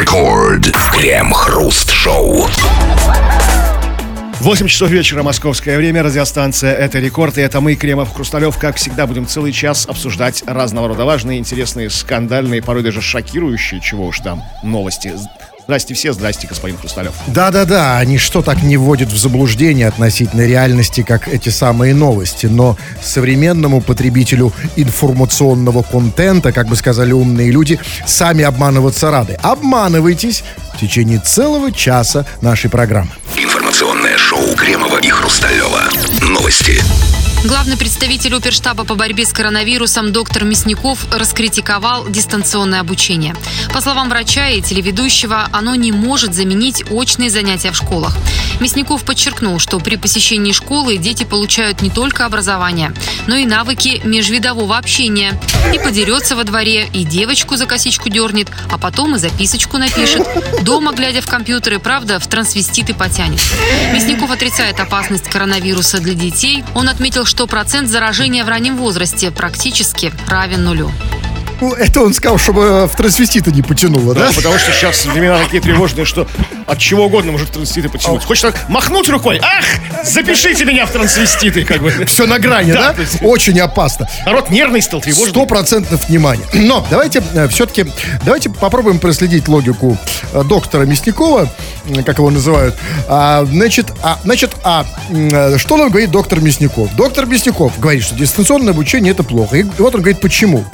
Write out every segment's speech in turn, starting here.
Рекорд. Крем-хруст-шоу. 8 часов вечера, московское время, радиостанция «Это рекорд», и это мы, Кремов Хрусталев, как всегда, будем целый час обсуждать разного рода важные, интересные, скандальные, порой даже шокирующие, чего уж там, новости. Здрасте все, здрасте, господин Хрусталев. Да-да-да, они что так не вводят в заблуждение относительно реальности, как эти самые новости. Но современному потребителю информационного контента, как бы сказали умные люди, сами обманываться рады. Обманывайтесь в течение целого часа нашей программы. Информационное шоу Кремова и Хрусталева. Новости. Главный представитель оперштаба по борьбе с коронавирусом доктор Мясников раскритиковал дистанционное обучение. По словам врача и телеведущего, оно не может заменить очные занятия в школах. Мясников подчеркнул, что при посещении школы дети получают не только образование, но и навыки межвидового общения. И подерется во дворе, и девочку за косичку дернет, а потом и записочку напишет. Дома, глядя в компьютеры, правда, в трансвеститы потянет. Мясников отрицает опасность коронавируса для детей. Он отметил, что процент заражения в раннем возрасте практически равен нулю. Ну, это он сказал, чтобы в трансвестита не потянуло, да? Да, потому что сейчас времена такие тревожные, что от чего угодно может трансвеститы потянуть. Хочешь так махнуть рукой? Ах, запишите меня в трансвеститы, как бы. Все на грани, Да, да? есть- Очень опасно. Народ нервный стал, тревожный. Сто процентов внимания. Но давайте все-таки давайте попробуем проследить логику э, доктора Мясникова, как его называют. А, значит, а, значит, а э, что нам говорит доктор Мясников? Доктор Мясников говорит, что дистанционное обучение это плохо. И вот он говорит, почему?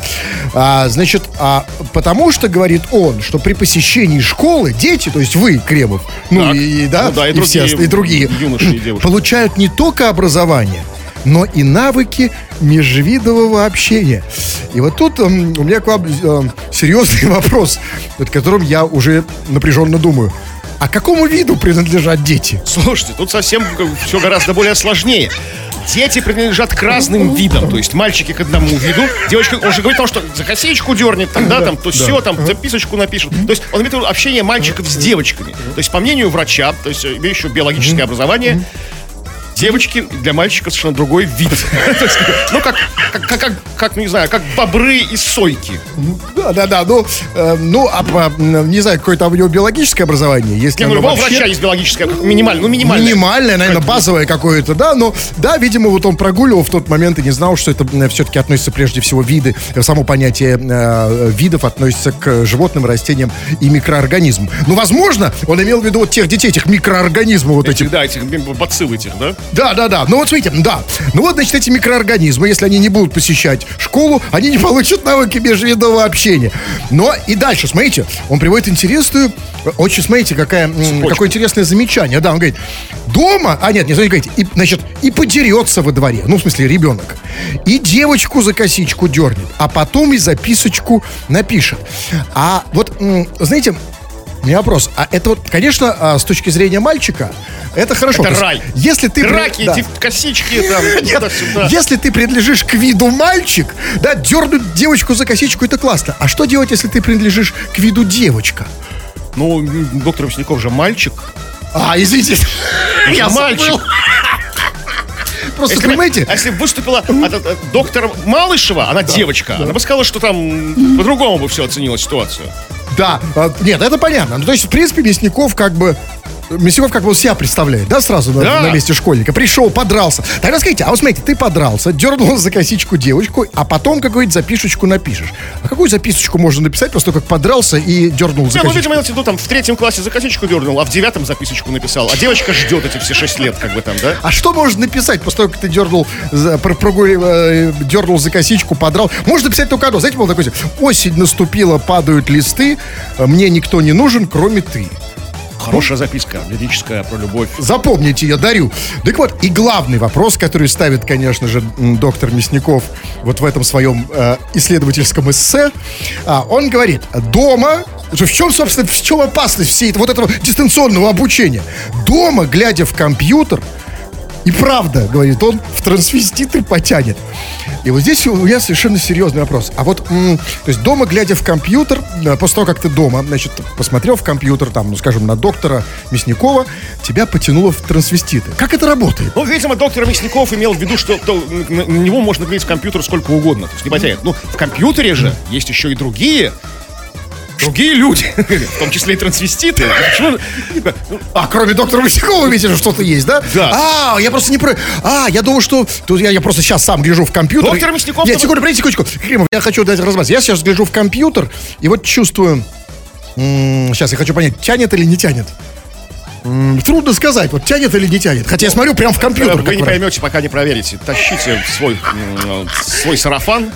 А, значит, а, потому что говорит он, что при посещении школы дети, то есть вы, Кремов, ну Так. и, и, да, Ну да, и все другие ост- и другие юноши и девушки. получают не только образование, но и навыки межвидового общения. И вот тут м, у меня к вам э, серьезный вопрос, над которым я уже напряженно думаю. А какому виду принадлежат дети? Слушайте, тут совсем все гораздо более сложнее. Дети принадлежат к разным видам. То есть мальчики к одному виду, девочка, он же говорит о том, что за косичку дернет, тогда там, то все, там, записочку напишет. То есть он имеет общение мальчиков с девочками. То есть по мнению врача, то есть имеющего биологическое образование, Девочки для мальчика совершенно другой вид. Ну, как, как, как, как, не знаю, как бобры и сойки. Да, да, да. Ну, э, ну а по- м, не знаю, какое там у него биологическое образование. Если Не, ну, любого вообще- врача есть биологическое, минимальное, ну, минимальное. Минимальное, наверное, базовое какое-то, да, но да, видимо, вот он прогуливал в тот момент и не знал, что это все-таки относится прежде всего виды, само понятие э, видов относится к животным, растениям и микроорганизмам. Ну, возможно, он имел в виду вот тех детей, этих микроорганизмов вот этих. Этих, да, этих бацилл этих, да? Да, да, да. Ну вот смотрите, да. Ну вот, значит, эти микроорганизмы, если они не будут посещать школу, они не получат навыки межвидового общения. Но и дальше, смотрите, он приводит интересную, очень, смотрите, какая, какое интересное замечание. Да, он говорит, дома, а нет, не смотрите, говорите, и, значит, и подерется во дворе, ну, в смысле, ребенок, и девочку за косичку дернет, а потом и записочку напишет. А вот, знаете, у меня вопрос. А это вот, конечно, а, с точки зрения мальчика, это хорошо. Это рай. Если ты... Драки, да. эти косички, там, Нет, если ты принадлежишь к виду мальчик, да, дернуть девочку за косичку, это классно. А что делать, если ты принадлежишь к виду девочка? Ну, доктор Мясников же мальчик. А, извините. Я мальчик. Просто, Если понимаете, а если бы выступила а, а, доктор Малышева, она девочка, она бы сказала, что там по-другому бы все оценила ситуацию. Да, а, нет, это понятно. Ну, то есть, в принципе, Мясников как бы Мясников как бы себя представляет, да, сразу на, Да. на месте школьника. Пришел, подрался. Тогда скажите, а вот смотрите, ты подрался, дернул за косичку девочку, а потом какую-нибудь записочку напишешь. А какую записочку можно написать после того, как подрался и дернул за Не, ну, косичку? видимо, имелось в виду, там, в третьем классе за косичку дернул, а в девятом записочку написал. А девочка ждет эти все шесть лет, как бы там, да? А что можно написать после того, как ты дернул, за, про- прогули- э, дернул за косичку, подрал? Можно написать только одно. Знаете, был такой, осень наступила, падают листы, э, мне никто не нужен, кроме ты. Хорошая записка, лирическая, про любовь. Запомните, я дарю. Так вот, и главный вопрос, который ставит, конечно же, доктор Мясников вот в этом своем э, исследовательском эссе, а, он говорит, дома, в чем, собственно, в чем опасность всей вот этого дистанционного обучения? Дома, глядя в компьютер, и правда, говорит он, в трансвеститы потянет. И вот здесь у меня совершенно серьезный вопрос. А вот, то есть дома, глядя в компьютер, э, после того, как ты дома, значит, посмотрел в компьютер, там, ну, скажем, на доктора Мясникова, тебя потянуло в трансвеститы. Как это работает? Ну, видимо, доктор Мясников имел в виду, что то, на него можно глядеть в компьютер сколько угодно. То есть не потянет. Ну, в компьютере же есть еще и другие другие люди, в том числе и трансвеститы. А, кроме доктора Васякова, видите, что что-то есть, да? Да. А, я просто не про... А, я думал, что... Тут я, я просто сейчас сам гляжу в компьютер. Доктор Мясников, Нет, секунду, подождите, секундочку. Кремов, я хочу дать разброс. Я сейчас гляжу в компьютер, и вот чувствую... Сейчас я хочу понять, тянет или не тянет. Трудно сказать, вот тянет или не тянет. Хотя я смотрю прям в компьютер. Вы не поймете, пока не проверите. Тащите свой, м, свой сарафан.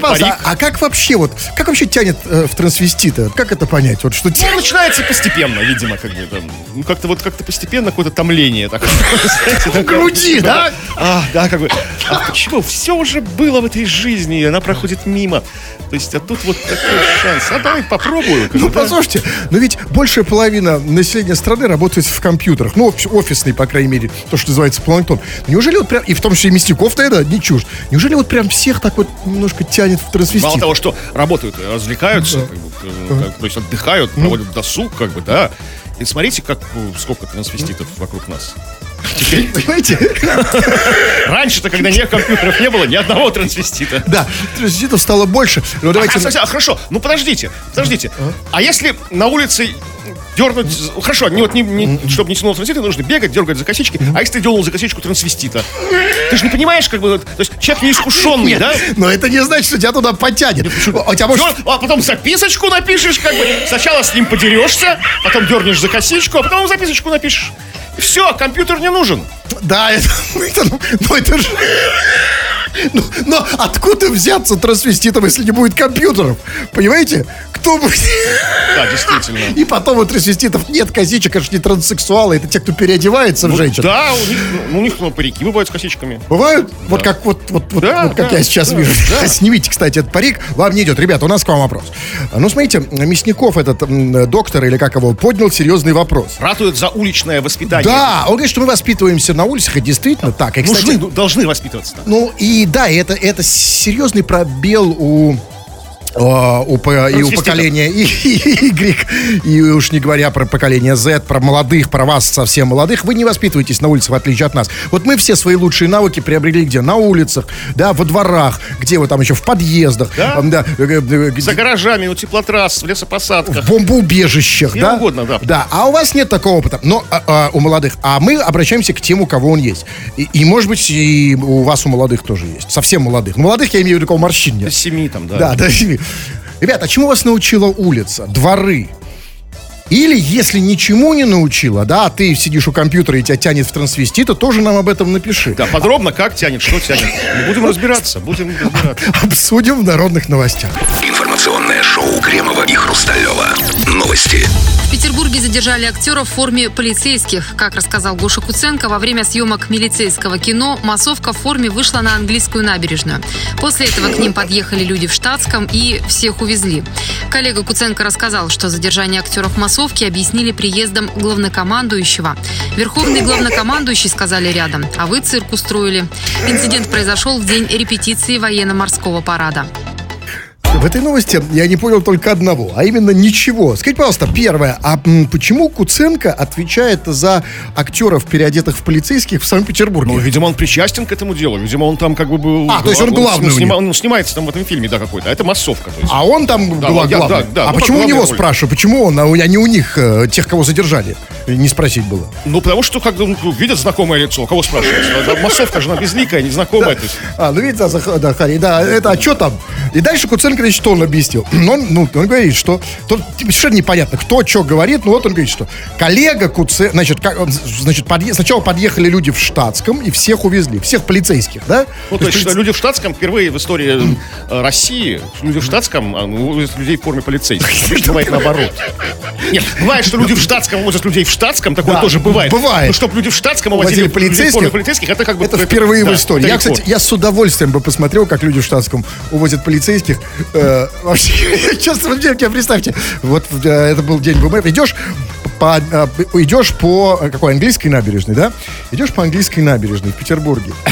Парик. а, а как вообще вот, как вообще тянет э, в трансвестита? Как это понять? Вот что Ну, начинается постепенно, видимо, как бы там. Ну, как-то вот как-то постепенно какое-то томление такое. Такое. груди, да? А, да, как бы. А почему? Все уже было в этой жизни, и она проходит мимо. То есть, а тут вот такой шанс. А давай попробую. Ну, послушайте, но ведь большая половина населения страны работает в компьютерах. Ну, оф- офисный, по крайней мере, то, что называется планктон. Неужели вот прям, и в том числе и Мясников-то это не чушь. Неужели вот прям всех так вот немножко тянет в трансвестит? Мало того, что работают, развлекаются, как бы, э, как- то есть отдыхают, проводят досуг, как бы, да. И смотрите, как э, сколько трансвеститов вокруг нас. Понимаете? Раньше-то, когда ни компьютеров не было, ни одного трансвестита. Да, трансвеститов стало больше. Но давайте... А, кстати, а, хорошо, ну подождите, подождите. А если на улице дернуть... Хорошо, не, вот, не, не- чтобы не тянул трансвестита, нужно бегать, дергать за косички. А если ты дернул за косичку трансвестита? Ты же не понимаешь, как бы... То есть человек неискушенный, да? Но это не значит, что тебя туда потянет. А у тебя может... А потом записочку напишешь, как бы. Сначала с ним подерешься, потом дернешь за косичку, а потом записочку напишешь. Все, компьютер не нужен. Да, это... это ну, ну, это же... Ну, но откуда взяться трансвеститом, если не будет компьютеров? Понимаете? Кто будет... Да, действительно. И потом у трансвеститов нет косичек, это же не транссексуалы, это те, кто переодевается в женщин. Да, у них, ну, у них ну, парики бывают с косичками. Бывают? Вот как вот, вот, Да, вот как да, я сейчас да, вижу. да. Снимите, кстати, этот парик. Вам не идет. Ребята, у нас к вам вопрос. Ну, смотрите, Мясников, этот м, доктор, или как его, поднял серьезный вопрос. Ратуют за уличное воспитание. Да, он говорит, что мы воспитываемся на улицах, и действительно так. И, кстати, Нужны, ну, должны воспитываться. так. Ну и да, это, это серьезный пробел у у, по- и у поколения Y, и уж не говоря про поколение Z, про молодых, про вас совсем молодых, вы не воспитываетесь на улицах, в отличие от нас. Вот мы все свои лучшие навыки приобрели где? На улицах, да, во дворах, где вы там еще, в подъездах, Да. да, э, э, где- За гаражами, у теплотрасс, в лесопосадках. в бомбоубежищах, Где да? угодно, да. Да, а у вас нет такого опыта, но а, а, у молодых. А мы обращаемся к тем, у кого он есть. И, и, может быть, и у вас, у молодых тоже есть. Совсем молодых. Ну, молодых я имею в виду такого морщин нет. До семи там, да. Да, да. Ребята, а чему вас научила улица? Дворы? Или, если ничему не научила, да, а ты сидишь у компьютера и тебя тянет в трансвестита, тоже нам об этом напиши. Да, подробно, как тянет, что тянет. Мы будем разбираться, будем разбираться. Обсудим в народных новостях. Информационное шоу Кремова и Хрусталева. Новости. В Петербурге задержали актера в форме полицейских. Как рассказал Гоша Куценко, во время съемок милицейского кино массовка в форме вышла на английскую набережную. После этого к ним подъехали люди в штатском и всех увезли. Коллега Куценко рассказал, что задержание актеров массовки объяснили приездом главнокомандующего. Верховный главнокомандующий сказали рядом, а вы цирк устроили. Инцидент произошел в день репетиции военно-морского парада. В этой новости я не понял только одного, а именно ничего. Скажите, пожалуйста, первое, а почему Куценко отвечает за актеров, переодетых в полицейских в Санкт-Петербурге? Ну, видимо, он причастен к этому делу. Видимо, он там как бы был... А, то есть он главный у снима- них. Он снимается там в этом фильме, да, какой-то. А это массовка. То есть. А он там Да, гла- я- главный. да, да, а ну, почему у него роль. спрашиваю? Почему он, а не у них, э, тех, кого задержали? Не спросить было. Ну, потому что как ну, видят знакомое лицо. Кого спрашивать? Да, Массовка же она безликая, незнакомая. А, ну видите, да, да, да, это, а что там? И дальше Куценко, значит, что он объяснил? Он, ну, он говорит, что, тут совершенно непонятно, кто что говорит, ну вот он говорит, что коллега Куценко, значит, как, значит подъе- сначала подъехали люди в штатском и всех увезли, всех полицейских, да? Ну, то есть, что люди в штатском впервые в истории э, России, люди в штатском а, ну, увозят людей в форме полицейских. Бывает наоборот. Нет, бывает, что люди в штатском возят людей в штатском, такое Да, тоже бывает. бывает. Но чтобы люди в штатском Увозили полицейских? полицейских, это как бы... Это впервые да, в истории. Я, кстати, я с удовольствием бы посмотрел, как люди в штатском увозят полицейских. Э, вообще, сейчас, вообще, представьте, вот э, это был день ВМФ, идешь по, э, идешь по какой английской набережной, да? Идешь по английской набережной в Петербурге.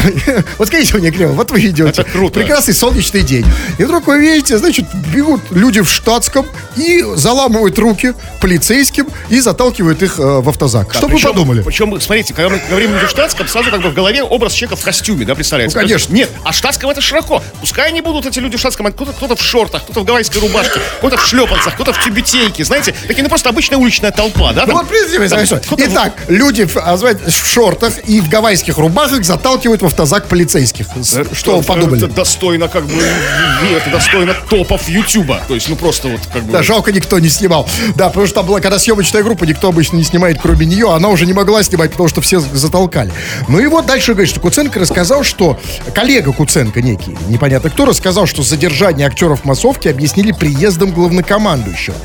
Вот скажите мне, Кремов, вот вы идете. Это круто. Прекрасный солнечный день. И вдруг вы видите, значит, бегут люди в штатском и заламывают руки полицейским и заталкивают их э, в автозак. Что вы Причем- подумали? Причем, смотрите, когда мы говорим о штатском, сразу как бы в голове образ человека в костюме, да, представляется? Ну, конечно. Нет, а штатском это широко. Пускай они будут, эти люди в штатском, а кто-то кто в шортах, кто-то в гавайской рубашке, кто-то в шлепанцах, кто-то в тюбетейке, знаете, такие, ну, просто обычная уличная толпа, да? Ну вот Там хорошо. Итак, люди в, а, в шортах и в гавайских рубахах заталкивают в автозак полицейских. С- Что вы Это- подумали? Это достойно, как бы, это достойно топов Ютуба. То есть, ну, просто вот, как бы... Да, жалко, никто не снимал. Да, потому что там была, когда съемочная группа, никто обычно не снимает, кроме нее. Она уже не могла снимать, потому что все затолкали. Ну и вот дальше говорит, что Куценко рассказал, что коллега Куценко некий, непонятно кто, рассказал, что задержание актеров массовки объяснили приездом главнокомандующего.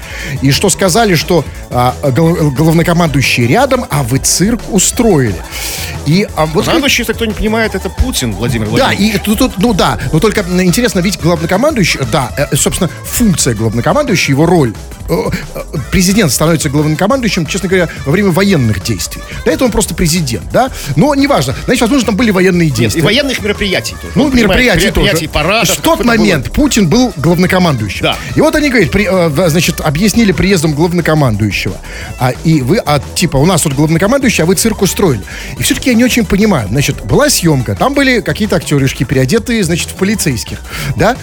И что сказали, что а, гол- главнокомандующий рядом, а вы цирк устроили. И а, вот Командующий, если кто не понимает, это Путин, Владимир да, Владимирович. и тут, тут, ну да, но только интересно, ведь главнокомандующий, да, э, собственно, функция главнокомандующего, его роль. Э, Президент становится главнокомандующим, честно говоря, во время военных действий. До этого он просто президент, да? Но неважно. Значит, возможно, там были военные Нет, действия. и военных мероприятий тоже. Ну, Он понимает, мероприятий тоже. мероприятий, парадов. в тот это было. момент Путин был главнокомандующим. Да. И вот они говорят, при- э, значит, объяснили приездом главнокомандующего. А, и вы, а, типа, у нас тут главнокомандующий, а вы цирк устроили. И все-таки я не очень понимаю. Значит, была съемка, там были какие-то актеришки, переодетые, значит, в полицейских, да?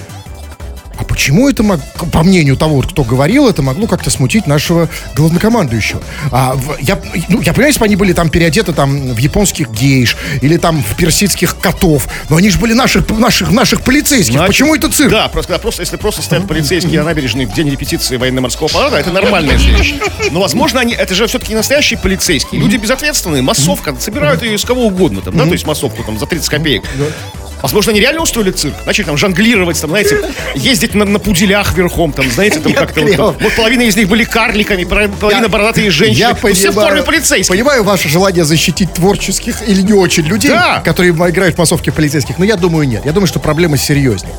А почему это, мог- по мнению того, кто говорил, это могло как-то смутить нашего главнокомандующего? А, я, ну, я понимаю, если бы они были там переодеты там, в японских гейш или там в персидских котов, но они же были наших, наших, наших полицейских. Значит, почему это цирк? Да, просто, когда просто, если просто стоят полицейские на набережной в день репетиции военно-морского парада, это нормальное зрелище. Но, возможно, они, это же все-таки настоящие полицейские. Люди безответственные, массовка, собирают ее из кого угодно, там, да, то есть массовку там за 30 копеек. Возможно, они реально устроили цирк. Начали там жонглировать, там, знаете, ездить на, на пуделях верхом, там, знаете, там как-то вот, там. Вот половина из них были карликами, половина бородатые женщины. Я Ну, все в форме понимаю, полицейских. понимаю ваше желание защитить творческих или не очень людей, Да. которые играют в массовке полицейских, но я думаю, нет. Я думаю, что проблема серьезнее.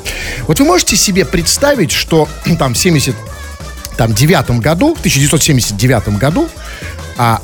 Вот вы можете себе представить, что там в 70 там, девятом году, в 1979 году, а,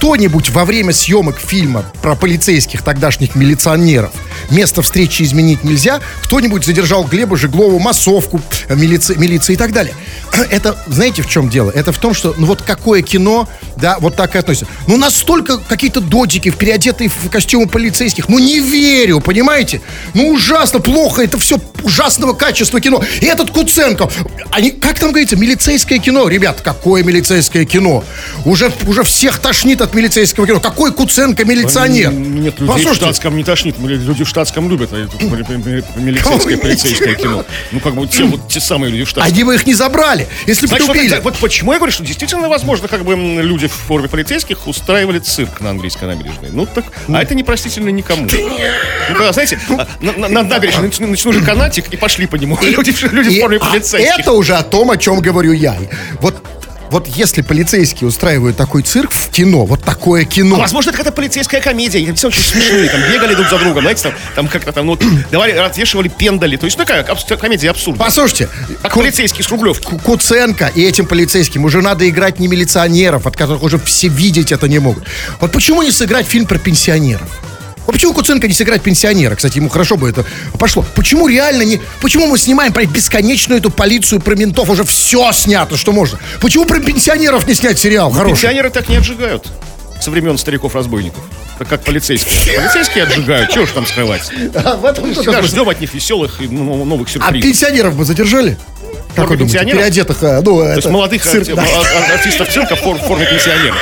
кто-нибудь во время съемок фильма про полицейских тогдашних милиционеров место встречи изменить нельзя, кто-нибудь задержал Глеба Жеглову, массовку, э, милиции, милиции и так далее. Это, знаете, в чем дело? Это в том, что, ну вот какое кино, да, вот так и относится. Ну настолько какие-то додики, переодетые в костюмы полицейских, ну не верю, понимаете? Ну ужасно, плохо, это все ужасного качества кино. И этот Куценко, они, как там говорится, милицейское кино. Ребят, какое милицейское кино? Уже, уже всех тошнит от милицейского кино. Какой Куценко милиционер? Нет, людей в Послушайте, штатском не тошнит. Люди в штатском любят а милицейское, полицейское кино. Ну, как бы те, вот, те самые люди в штатском. они бы их не забрали, если бы вот, убили. вот почему я говорю, что действительно возможно, как бы люди в форме полицейских устраивали цирк на английской набережной. Ну так, а это непростительно никому. Ну, когда, знаете, а, на, на- на набережной натянули канатик и пошли по нему. Люди, в- люди в форме а полицейских. это уже о том, о чем говорю я. Вот, вот если полицейские устраивают такой цирк в кино, вот такое кино. А возможно, это какая-то полицейская комедия. И все очень смешные. Там бегали друг за другом, знаете, там, там как-то там, ну, давали, отвешивали пендали. То есть, ну, такая абс- комедия абсурда. Послушайте, Как полицейский с Рублевки. Ку- Куценко и этим полицейским уже надо играть не милиционеров, от которых уже все видеть это не могут. Вот почему не сыграть фильм про пенсионеров? Вот почему Куценко не сыграть пенсионера? Кстати, ему хорошо бы это пошло. Почему реально не... Почему мы снимаем про бесконечную эту полицию, про ментов? Уже все снято, что можно. Почему про пенсионеров не снять сериал хороший? Пенсионеры так не отжигают. Со времен стариков-разбойников. Как полицейские. Полицейские отжигают, чего ж там скрывать? А, в этом Всегда ждем от них веселых и ну, новых А сюрпризов. пенсионеров бы задержали? Как вы думаете? Переодетых, а, ну, То есть молодых цирк, арти- да. ар- артистов цирка в форме пенсионеров.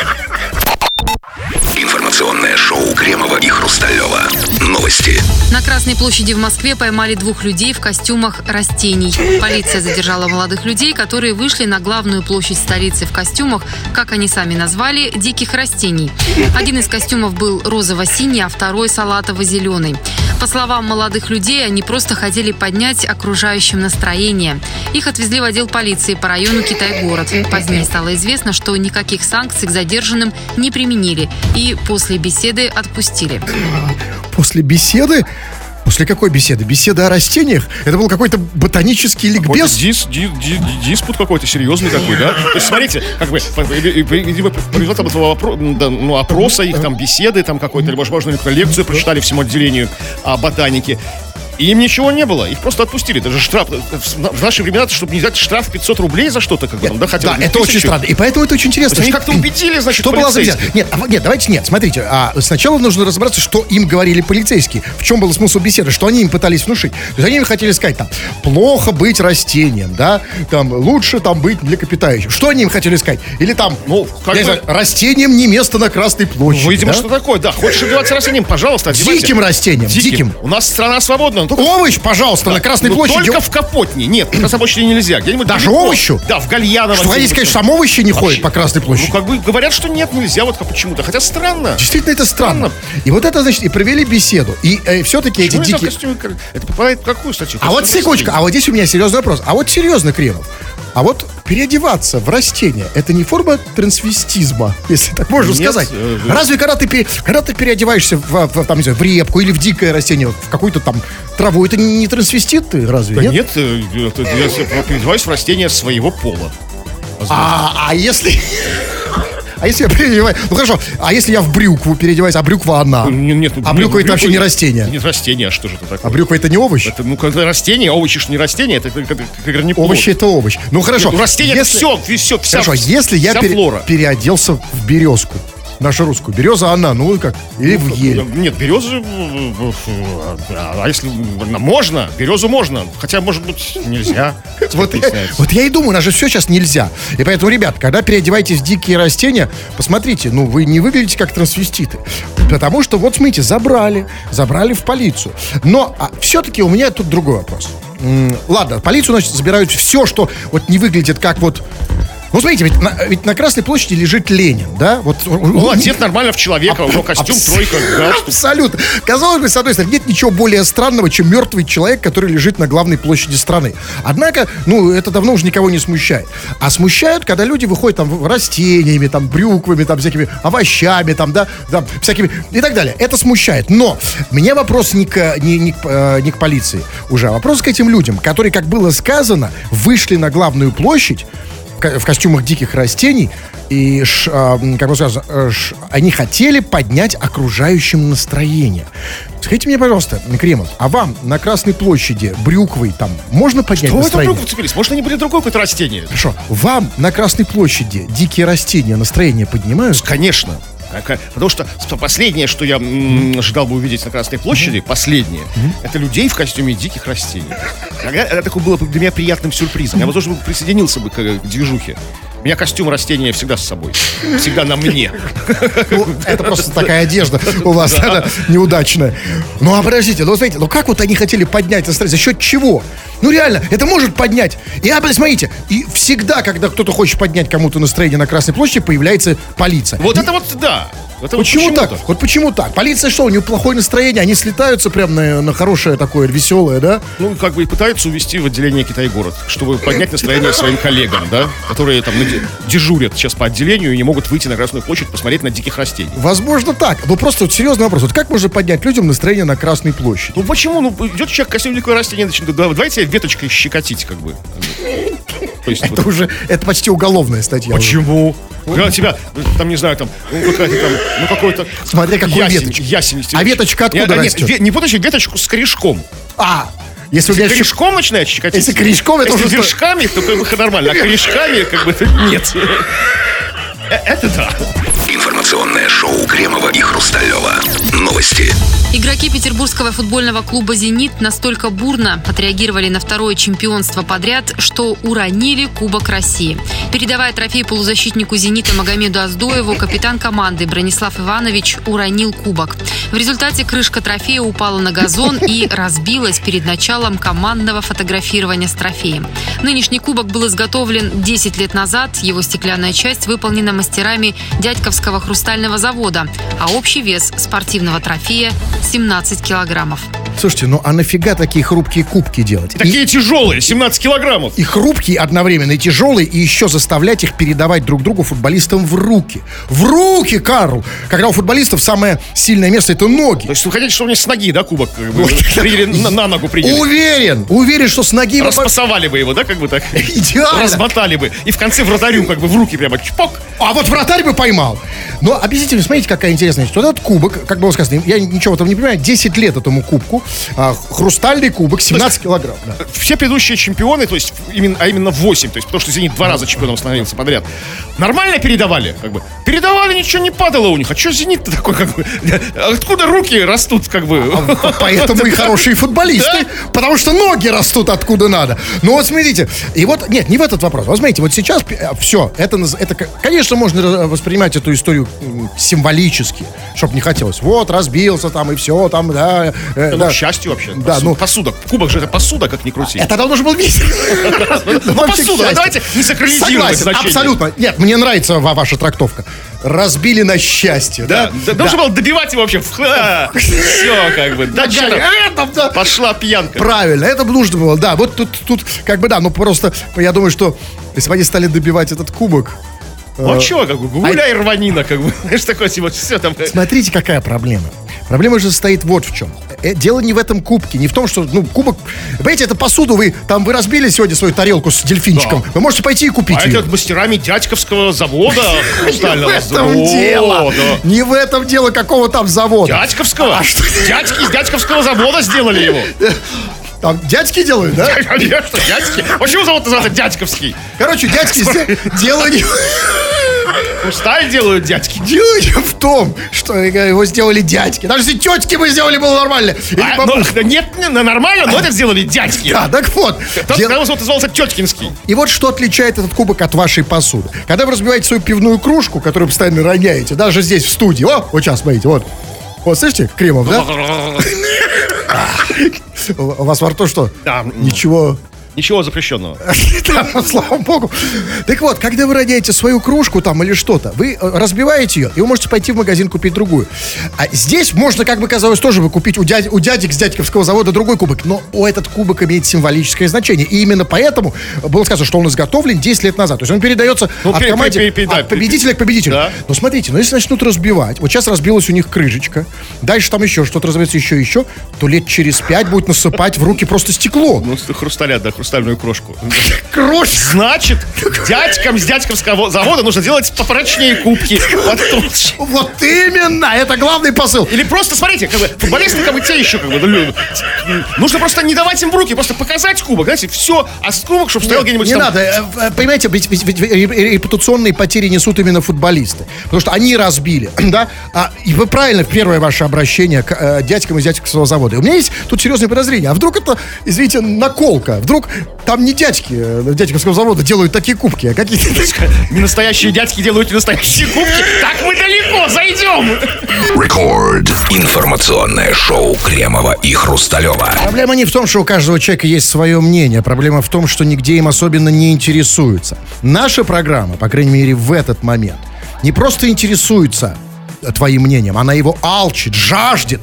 На Красной площади в Москве поймали двух людей в костюмах растений. Полиция задержала молодых людей, которые вышли на главную площадь столицы в костюмах, как они сами назвали, диких растений. Один из костюмов был розово-синий, а второй салатово-зеленый. По словам молодых людей, они просто хотели поднять окружающим настроение. Их отвезли в отдел полиции по району Китай-город. Позднее стало известно, что никаких санкций к задержанным не применили и после беседы отпустили. После беседы После какой беседы? Беседа о растениях? Это был какой-то ботанический ликбез? дис- ди- ди- диспут какой-то серьезный такой, да? То есть, смотрите, как бы, результатам этого ну, опроса, их там беседы, там какой-то, либо, возможно, лекцию прочитали всему отделению о ботанике. И им ничего не было, их просто отпустили. Даже штраф, в в наши времена, чтобы не взять штраф 500 рублей за что-то, как бы, там, да, хотя Да, это очень тысячу. странно. И поэтому это очень интересно. Они- как-то убедили, значит, Что было за? Нет, а, нет, давайте нет. Смотрите, а, сначала нужно разобраться, что им говорили полицейские. В чем был смысл беседы, что они им пытались внушить. То есть они им хотели сказать, там, плохо быть растением, да, там, лучше там быть млекопитающим. Что они им хотели сказать? Или там, Ну, как бы- знаю, растением не место на Красной площади. Ну, видимо, да? что такое, да. Хочешь одеваться растением, пожалуйста, одевайся. Диким растением, диким. У нас страна свободная. Только Овощ, пожалуйста, на Красной Ну, площади. Только в Капотне. Нет, на Красной площади нельзя. Где-нибудь Даже далеко. овощу? Да, в Гальяново. Что, где-нибудь конечно, сам овощи не ходит по Красной Ну, площади. как бы говорят, что нет, нельзя вот как почему-то. Хотя странно. Действительно, это странно. И вот это, значит, и провели беседу. И э, все-таки эти дикие... костюме Это попадает в какую статью? А вот секундочку, а вот здесь у меня серьезный вопрос. А вот серьезно, Кремов, а вот переодеваться в растение, это не форма трансвестизма, если так можно Нет, сказать. э, Разве когда ты, когда ты переодеваешься в, в, там, не знаю, в репку или в дикое растение, в какую-то там траву, это не, трансвестит ты, разве Да нет? нет, э, я переодеваюсь в растение своего пола. А, а если... А если я переодеваюсь... Ну хорошо, а если я в брюкву переодеваюсь, а брюква она? Нет, нет, а брюква это вообще не растение. Нет, растение, а что же это такое? А брюква это не овощ? Это, ну, когда растение, овощи ж не растение, это как, как, как не плод. Овощи это овощ. Ну хорошо. Нет, ну, растение это если- все, все, вся, Хорошо, если я вся пере- флора. переоделся в березку, нашу русскую, береза она, ну как, или в ель. Нет, березы... А если можно, березу можно. Хотя, может быть, нельзя. Вот, вот я и думаю, у нас же все сейчас нельзя. И поэтому, ребят, когда переодеваетесь в дикие растения, посмотрите, ну вы не выглядите как трансвеститы. Потому что, вот смотрите, забрали, забрали в полицию. Но а, все-таки у меня тут другой вопрос. Ладно, полицию, значит, забирают все, что вот не выглядит как вот... Ну, смотрите, ведь на, ведь на Красной площади лежит Ленин, да? Вот, Ну, одет нормально в человека, у него костюм, Абс- тройка, галстук. Абсолютно. Казалось бы, с одной стороны, нет ничего более странного, чем мертвый человек, который лежит на главной площади страны. Однако, ну, это давно уже никого не смущает. А смущают, когда люди выходят там растениями, там, брюквами, там, всякими овощами, там, да, там, всякими и так далее. Это смущает. Но меня вопрос не к, не, не к, э, не к полиции уже, а вопрос к этим людям, которые, как было сказано, вышли на главную площадь, в ко- в костюмах диких растений, и, ш- а, как бы сказано, э, они хотели поднять окружающим настроение. Скажите мне, пожалуйста, Кремов, а вам на Красной площади брюквой там можно поднять Что вы там настроение? вдруг вцепились? Может, они были другое какое-то растение? Хорошо, вам на Красной площади дикие растения настроение поднимают? Конечно. Потому что последнее, что я м, ожидал бы увидеть на Красной площади, последнее, это людей в костюме диких растений. Когда- Это такое было бы для меня приятным сюрпризом. Я, возможно, присоединился бы к, э, к движухе. У меня костюм растения всегда с собой. Всегда на мне. Ну, это просто такая одежда у вас да, неудачная. Ну, а подождите, ну, смотрите, ну как вот они хотели поднять настроение? За счет чего? Ну, реально, это может поднять. И, а, смотрите, и всегда, когда кто-то хочет поднять кому-то настроение на Красной площади, появляется полиция. Вот это вот, да. Это вот Почему так? Вот почему так? Полиция что, у нее плохое настроение, они слетаются прям на, на хорошее такое, веселое, да? Ну, как бы и пытаются увести в отделение Китай-город, чтобы поднять настроение своим коллегам, да, которые там дежурят сейчас по отделению и не могут выйти на Красную площадь посмотреть на диких растений. Возможно так. Ну просто вот серьезный вопрос. Вот как можно поднять людям настроение на Красной площади? Ну почему? Ну, идет человек в костюме дикого растения, начинает, да, давайте веточкой щекотить, как бы. То есть, Это вот- уже, это почти уголовная статья. уже. Почему? Когда тебя, там, не знаю, там, ну, какая-то там, ну, какой-то... Смотря какую ясень, веточку. Ясень. А веточка откуда Нет, растет? ве- не путайте веточку с корешком. А, если Если корешком начинает щекотить... Если корешком, это если уже сто- вершками, то как бы нормально, а корешками как бы нет. Э, Это да. Информационное шоу Кремова и Хрусталева. Новости. Игроки петербургского футбольного клуба «Зенит» настолько бурно отреагировали на второе чемпионство подряд, что уронили Кубок России. Передавая трофей полузащитнику «Зенита» Магомеду Аздоеву, капитан команды Бронислав Иванович уронил кубок. В результате крышка трофея упала на газон и разбилась перед началом командного фотографирования с трофеем. Нынешний кубок был изготовлен 10 лет назад. Его стеклянная часть выполнена мастерами Дядьковского хрустального завода, а общий вес спортивного трофея 17 килограммов. Слушайте, ну а нафига такие хрупкие кубки делать? И- Такие тяжелые, 17 килограммов. и хрупкие одновременно, и тяжелые, и еще заставлять их передавать друг другу футболистам в руки. В руки, Карл! Когда у футболистов самое сильное место это ноги. То есть вы хотите, чтобы они с ноги, да, кубок на, ногу приняли? Уверен, уверен, что с ноги... Распасовали бы его, да, как бы так? Идеально. Размотали бы. И в конце вратарю как бы в руки прямо чпок. А вот вратарь бы поймал. Но объясните мне, смотрите, какая интересная история. Вот этот кубок, как было сказано, я ничего в этом не понимаю, 10 лет этому кубку. А, хрустальный кубок, 17 килограмм. да. Все предыдущие чемпионы, то есть именно, а именно 8, то есть потому что «Зенит» два раза чемпионом становился подряд, нормально передавали, как бы. Передавали, ничего не падало у них. А что «Зенит»-то такой, как бы? Откуда руки растут, как бы? Поэтому и хорошие футболисты, потому что ноги растут откуда надо. Ну вот смотрите, и вот, нет, не в этот вопрос. Вот смотрите, вот сейчас все, это, это, конечно, можно воспринимать эту историю символически, чтобы не хотелось. Вот, разбился там и все, там, да. э, Ну, да. к счастью вообще. Да, Посу- ну- Посуда. Кубок же это посуда, как ни крути. Это же был весь. Ну, посуда, давайте не сакрализировать абсолютно. Нет, мне нравится ва- ваша трактовка. Разбили на счастье, да? Нужно было добивать его вообще. Все, как бы. Да? Это, да. Пошла пьянка. Правильно, это нужно было, да. Вот тут, тут, как бы, да, ну просто, я думаю, что если бы они стали добивать этот кубок, Ну а как бы, гуляй рванина, как бы. Знаешь, такое, типа, все там. смотрите, какая проблема. Проблема же состоит вот в чем. Э, Дело не в этом кубке, не в том, что, ну, кубок... Понимаете, это посуду вы, там, вы разбили сегодня свою тарелку с дельфинчиком. Вы можете пойти и купить А ее. это мастерами дядьковского завода Не в этом дело. да. Не в этом дело, какого там завода. Дядьковского? А? Дядьки из дядьковского завода сделали его. Там дядьки делают, да? Конечно, дядьки. Почему завод называется дядьковский? Короче, дядьки дело не... Хрусталь делают дядьки. Дело не в том, что его сделали дядьки. Даже если тетки бы сделали, было нормально. А, бабушки. ну, нет, не, нормально, но это сделали дядьки. Да, так вот. Тот, Дело- когда вот назывался Теткинский. И вот что отличает этот кубок от вашей посуды. Когда вы разбиваете свою пивную кружку, которую постоянно роняете, даже здесь в студии, о, вот сейчас, смотрите, вот. Вот, слышите, Кремов, да? У вас во рту что? Да. Ничего. Ничего запрещенного. Да, слава богу. Так вот, когда вы роняете свою кружку там или что-то, вы э, разбиваете ее, и вы можете пойти в магазин купить другую. А здесь можно, как бы казалось, тоже вы купить у, дядь, у дядек с дядьковского завода другой кубок. Но у этот кубок имеет символическое значение. И именно поэтому было сказано, что он изготовлен 10 лет назад. То есть он передается Ну, от, команде- пе- пе- да, от победителя к победителю. Да. Но смотрите, ну если начнут разбивать, вот сейчас разбилась у них крышечка, дальше там еще что-то разбивается, еще, еще, то лет через пять будет насыпать в руки просто стекло. Ну, хрусталя, да, хрустальную крошку. Крошь! Значит, дядькам с дядьковского завода нужно делать попрочнее кубки. Вот именно! Это главный посыл. Или просто, смотрите, как бы, футболисты как бы те еще, как бы, ну, нужно просто не давать им в руки, просто показать кубок, знаете, все, а с кубок, чтобы стоял где-нибудь Не надо, э, э, понимаете, ведь, репутационные потери несут именно футболисты. Потому что они разбили, да? А, и вы правильно, первое ваше обращение к э, дядькам из дядьковского завода. У меня есть тут серьезное подозрение. А вдруг это, извините, наколка? Вдруг там не дядьки э, дядьковского завода делают такие кубки, а какие-то... Не настоящие дядьки делают не настоящие кубки. Так мы далеко зайдем. Рекорд. Информационное шоу Кремова и Хрусталева. Проблема не в том, что у каждого человека есть свое мнение. Проблема в том, что нигде им особенно не интересуются. Наша программа, по крайней мере, в этот момент, не просто интересуется твоим мнением, она его алчит, жаждет.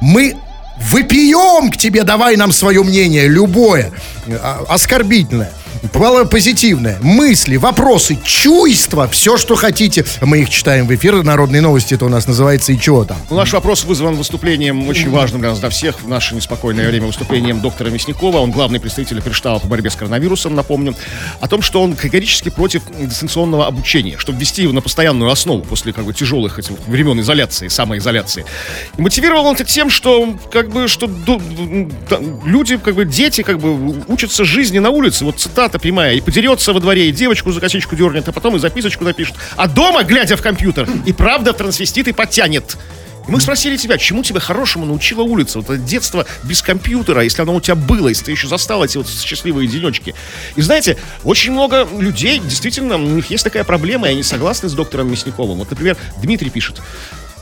Мы выпьем к тебе, давай нам свое мнение, любое, а, оскорбительное, позитивное, мысли, вопросы, чувства, все, что хотите. Мы их читаем в эфир. Народные новости это у нас называется и чего там. Ну, Наш вопрос вызван выступлением, очень важным для нас, для всех, в наше неспокойное время, выступлением доктора Мясникова. Он главный представитель оперштаба по борьбе с коронавирусом, напомню. О том, что он категорически против дистанционного обучения, чтобы ввести его на постоянную основу после как бы тяжелых этих времен изоляции, самоизоляции. И мотивировал он это тем, что как бы, что люди, как бы дети, как бы учатся жизни на улице. Вот цитата прямая. И подерется во дворе, и девочку за косичку дернет, а потом и записочку напишет. А дома, глядя в компьютер, и правда трансвестит и потянет. И мы спросили тебя, чему тебя хорошему научила улица? Вот это детство без компьютера, если оно у тебя было, если ты еще застал эти вот счастливые денечки. И знаете, очень много людей, действительно, у них есть такая проблема, и они согласны с доктором Мясниковым. Вот, например, Дмитрий пишет.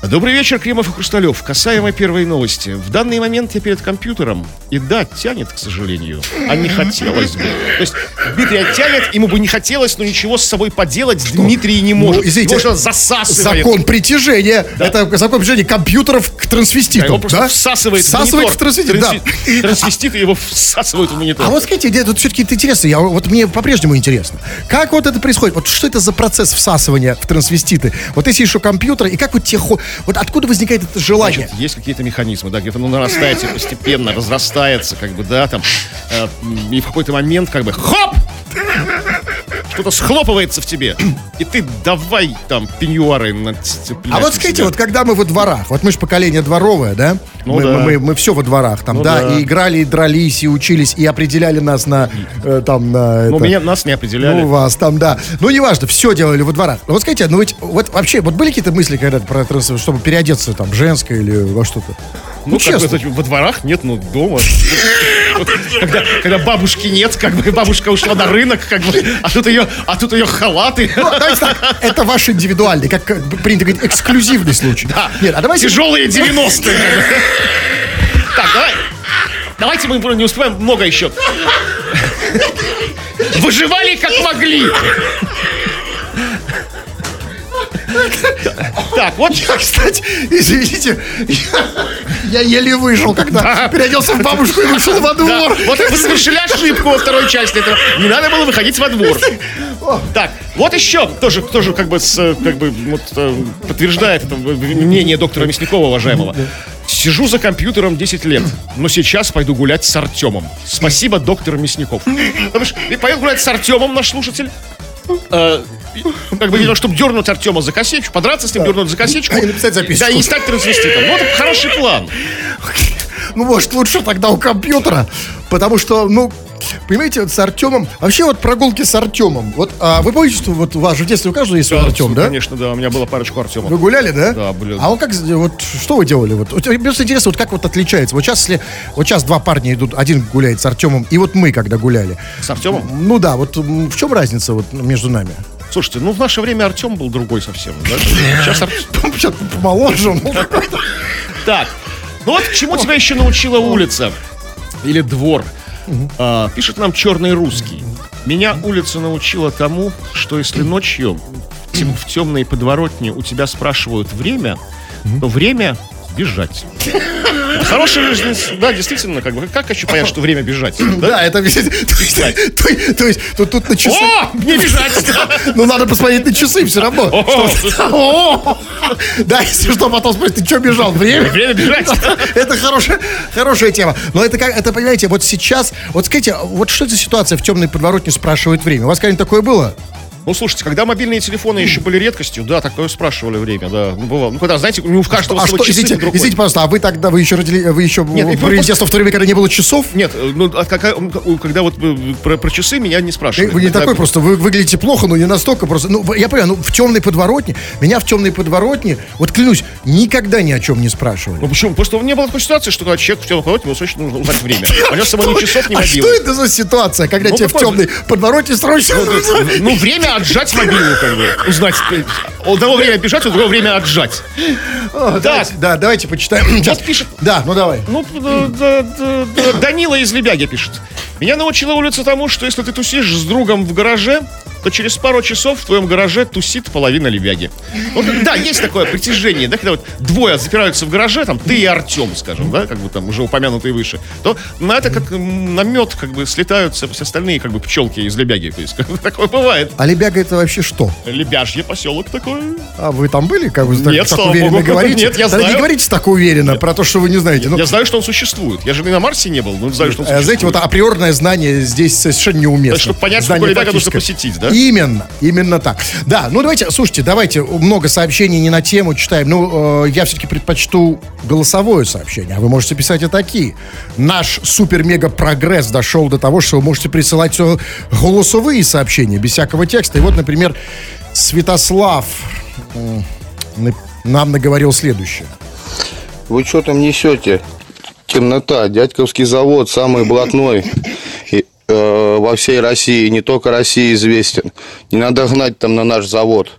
Добрый вечер, Кремов и Хрусталев. Касаемо первой новости. В данный момент я перед компьютером. И да, тянет, к сожалению. А не хотелось бы. То есть Дмитрия тянет, ему бы не хотелось, но ничего с собой поделать Дмитрий не может. Ну, извините, Его что засасывает. Закон притяжения. Это закон притяжения компьютеров к Да, трансвеститам. его да? всасывает, Всасывает в трансвестит, да. Трансви- Трансвеститы его всасывают в монитор. А вот скажите, где тут все-таки это интересно, я, вот мне по-прежнему интересно. Как вот это происходит? Вот что это за процесс всасывания в трансвеститы? Вот если еще компьютер, и как вот те хо- Вот откуда возникает это желание? Значит, есть какие-то механизмы, да, где-то ну, нарастает себе постепенно, разрастается, как бы, да, там, э, и в какой-то момент, как бы, хоп! Что-то схлопывается в тебе, и ты давай там пеньюары на А вот скажите, вот когда мы во дворах, вот мы же поколение дворовое, да? Ну мы, да. мы, мы все во дворах, там, Ну да, да. и играли, и дрались, и учились, и определяли нас на, э, там, на... Ну, это- меня, нас не определяли. Ну, вас там, да. Ну, неважно, все делали во дворах. Но вот скажите, ну ведь вот вообще, вот были какие-то мысли когда-то про чтобы переодеться там женское или во что-то? Ну, Ну, как бы, честно. знаете, во дворах нет, ну, дома. Когда, когда бабушки нет, как бы бабушка ушла на рынок, как бы, а тут ее, а тут ее халаты. Ну, давайте так, это ваш индивидуальный, как принято говорить, эксклюзивный случай. Да. Нет, а давайте... Тяжелые 90-е. Так, давай. Давайте мы не успеваем много еще. Выживали как могли. Так, вот Я, кстати, извините, я, еле вышел, когда Да. переоделся в бабушку и вышел во двор. вот вы совершили ошибку во второй части этого. Не надо было выходить во двор. Так, вот еще тоже, тоже как бы, с, как бы вот, э, подтверждает это мнение доктора Мясникова, уважаемого. Сижу за компьютером 10 лет, но сейчас пойду гулять с Артемом. Спасибо, доктор Мясников. Потому что пойду гулять с Артемом, наш слушатель. Э, как бы, чтобы дернуть Артема за косичку, подраться с ним, дернуть за косичку. И написать записку. Да, и стать трансвеститом. Это хороший план. Ну, может, лучше тогда у компьютера, потому что, ну, понимаете, вот с Артемом, вообще вот прогулки с Артемом, вот, а вы помните, что вот у вас же в детстве у каждого есть свой Артем, да? Конечно, да, у меня была парочку Артемов. Вы гуляли, да? Да, блин. А вот как, вот что вы делали? Вот, вот, мне просто интересно, вот как вот отличается. Вот сейчас, если, вот сейчас два парня идут, один гуляет с Артемом, и вот мы, когда гуляли. С Артемом? Ну да, вот в чем разница вот между нами? Слушайте, ну в наше время Артем был другой совсем. да? Сейчас Ар- Сейчас помоложе он. Так, ну вот чему тебя еще научила улица? Или двор? А, пишет нам черный русский. Меня улица научила тому, что если ночью в тем- в темной подворотне у тебя спрашивают время, то время бежать. Хорошая жизнь, да, действительно, как бы, как еще понять, что время бежать? Да? Это... То есть, тут, на часы... О, не бежать! Ну, надо посмотреть на часы все равно. Да, если что, потом спросить, ты что бежал? Время? Время бежать! Это хорошая, хорошая тема. Но это как, это, понимаете, вот сейчас, вот скажите, вот что за ситуация в темной подворотне спрашивает время? У вас когда-нибудь такое было? Ну, слушайте, когда мобильные телефоны еще были редкостью, да, такое спрашивали время, да. Ну, бывало. Ну, когда, знаете, у каждого А что, часы извините, другой. извините, пожалуйста, а вы тогда, вы еще родили, вы еще Нет, и провели просто- детство в то время, когда не было часов? Нет, ну, а какая- когда вот э, про, про часы меня не спрашивали. Вы не Когда- такой просто, вы выглядите плохо, но не настолько просто. Ну, я понимаю, ну, в темной подворотне, меня в темной подворотне, вот клянусь, никогда ни о чем не спрашивали. Ну почему? Просто не было такой ситуации, что когда человек в темном подворотне, ему срочно нужно узнать время. У него с собой ни часов, ни а что это за ситуация, когда Ну, тебе в темной подворотне срочно... Ну, время отжать мобилу, как бы, узнать. У одного время бежать, у другого время отжать. О, давайте- Да, давайте почитаем. Сейчас пишет Да, ну давай. Ну, да- да- да- да, Данила из Лебяги пишет. Меня научила улица тому, что если ты тусишь с другом в гараже, то через пару часов в твоем гараже тусит половина Лебяги. Вот, да, есть такое притяжение, да, когда вот двое запираются в гараже, там, ты и Артем, скажем, да, как бы там уже упомянутые выше, то на это как на мед как бы слетаются все остальные как бы пчелки из Лебяги. То есть как бы такое бывает. А Лебяга это вообще что? Лебяжье поселок такой. А вы там были? Как вы так, Нет, так уверенно богу. говорите? Нет, я Тогда не знаю. говорите так уверенно про то, что вы не знаете. Ну, Я знаю, что он существует. Я же и на Марсе не был, но знаю, что он э, существует. знаете, вот априорное знание здесь совершенно неуместно. Чтобы понять, что Лебяга, нужно посетить, да? Именно, именно так. Да, ну давайте, слушайте, давайте много сообщений не на тему читаем. Ну, э, я все-таки предпочту голосовое сообщение, а вы можете писать и такие. Наш супер-мега-прогресс дошел до того, что вы можете присылать все голосовые сообщения без всякого текста. И вот, например, Святослав на- нам наговорил следующее. Вы что там несете? Темнота, дядьковский завод, самый блатной э, во всей России, не только России известен. Не надо гнать там на наш завод.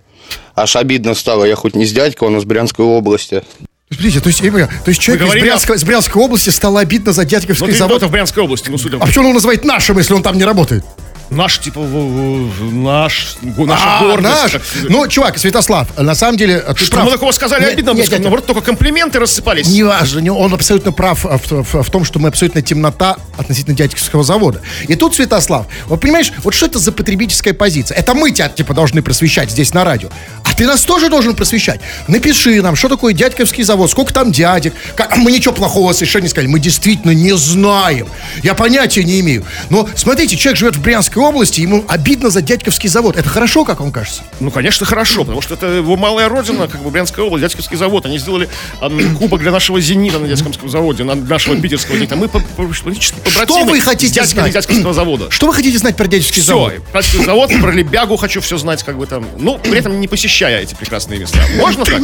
Аж обидно стало, я хоть не с дядька, он из Брянской области. Смотрите, то есть, то есть человек из Брянской, из Брянской области стало обидно за Ну, Дядьковский ты завод. в Брянской области, ну, судя А по... почему он его называет нашим, если он там не работает? Наш, типа, наш, наша А, гордость. наш. Ну, чувак, Святослав, на самом деле ты Что прав. мы такого сказали Нет, обидно, нет, нет, наоборот, только комплименты рассыпались. Неважно, не- он абсолютно прав в, в- в том, что мы абсолютно темнота относительно дядьковского завода. И тут, Святослав, вот понимаешь, вот что это за потребительская позиция? Это мы тебя, типа, должны просвещать здесь на радио. Ты нас тоже должен просвещать. Напиши нам, что такое дядьковский завод, сколько там дядек. Как- мы ничего плохого совершенно не сказали. Мы действительно не знаем. Я понятия не имею. Но смотрите, человек живет в Брянской области, ему обидно за дядьковский завод. Это хорошо, как вам кажется? Ну, конечно, хорошо, потому что это его малая родина, как бы Брянская область, Дядьковский завод. Они сделали кубок для нашего «Зенита» на Дядьковском заводе, на нашего питерского «Зенита». Мы практически побратимы Что вы хотите с дядьками знать? Дядьковского завода. Что вы хотите знать про дядьковский Все, завод? Дядьковский завод, про Лебягу хочу все знать, как бы там. Ну, при этом не посещая эти прекрасные места. Можно так?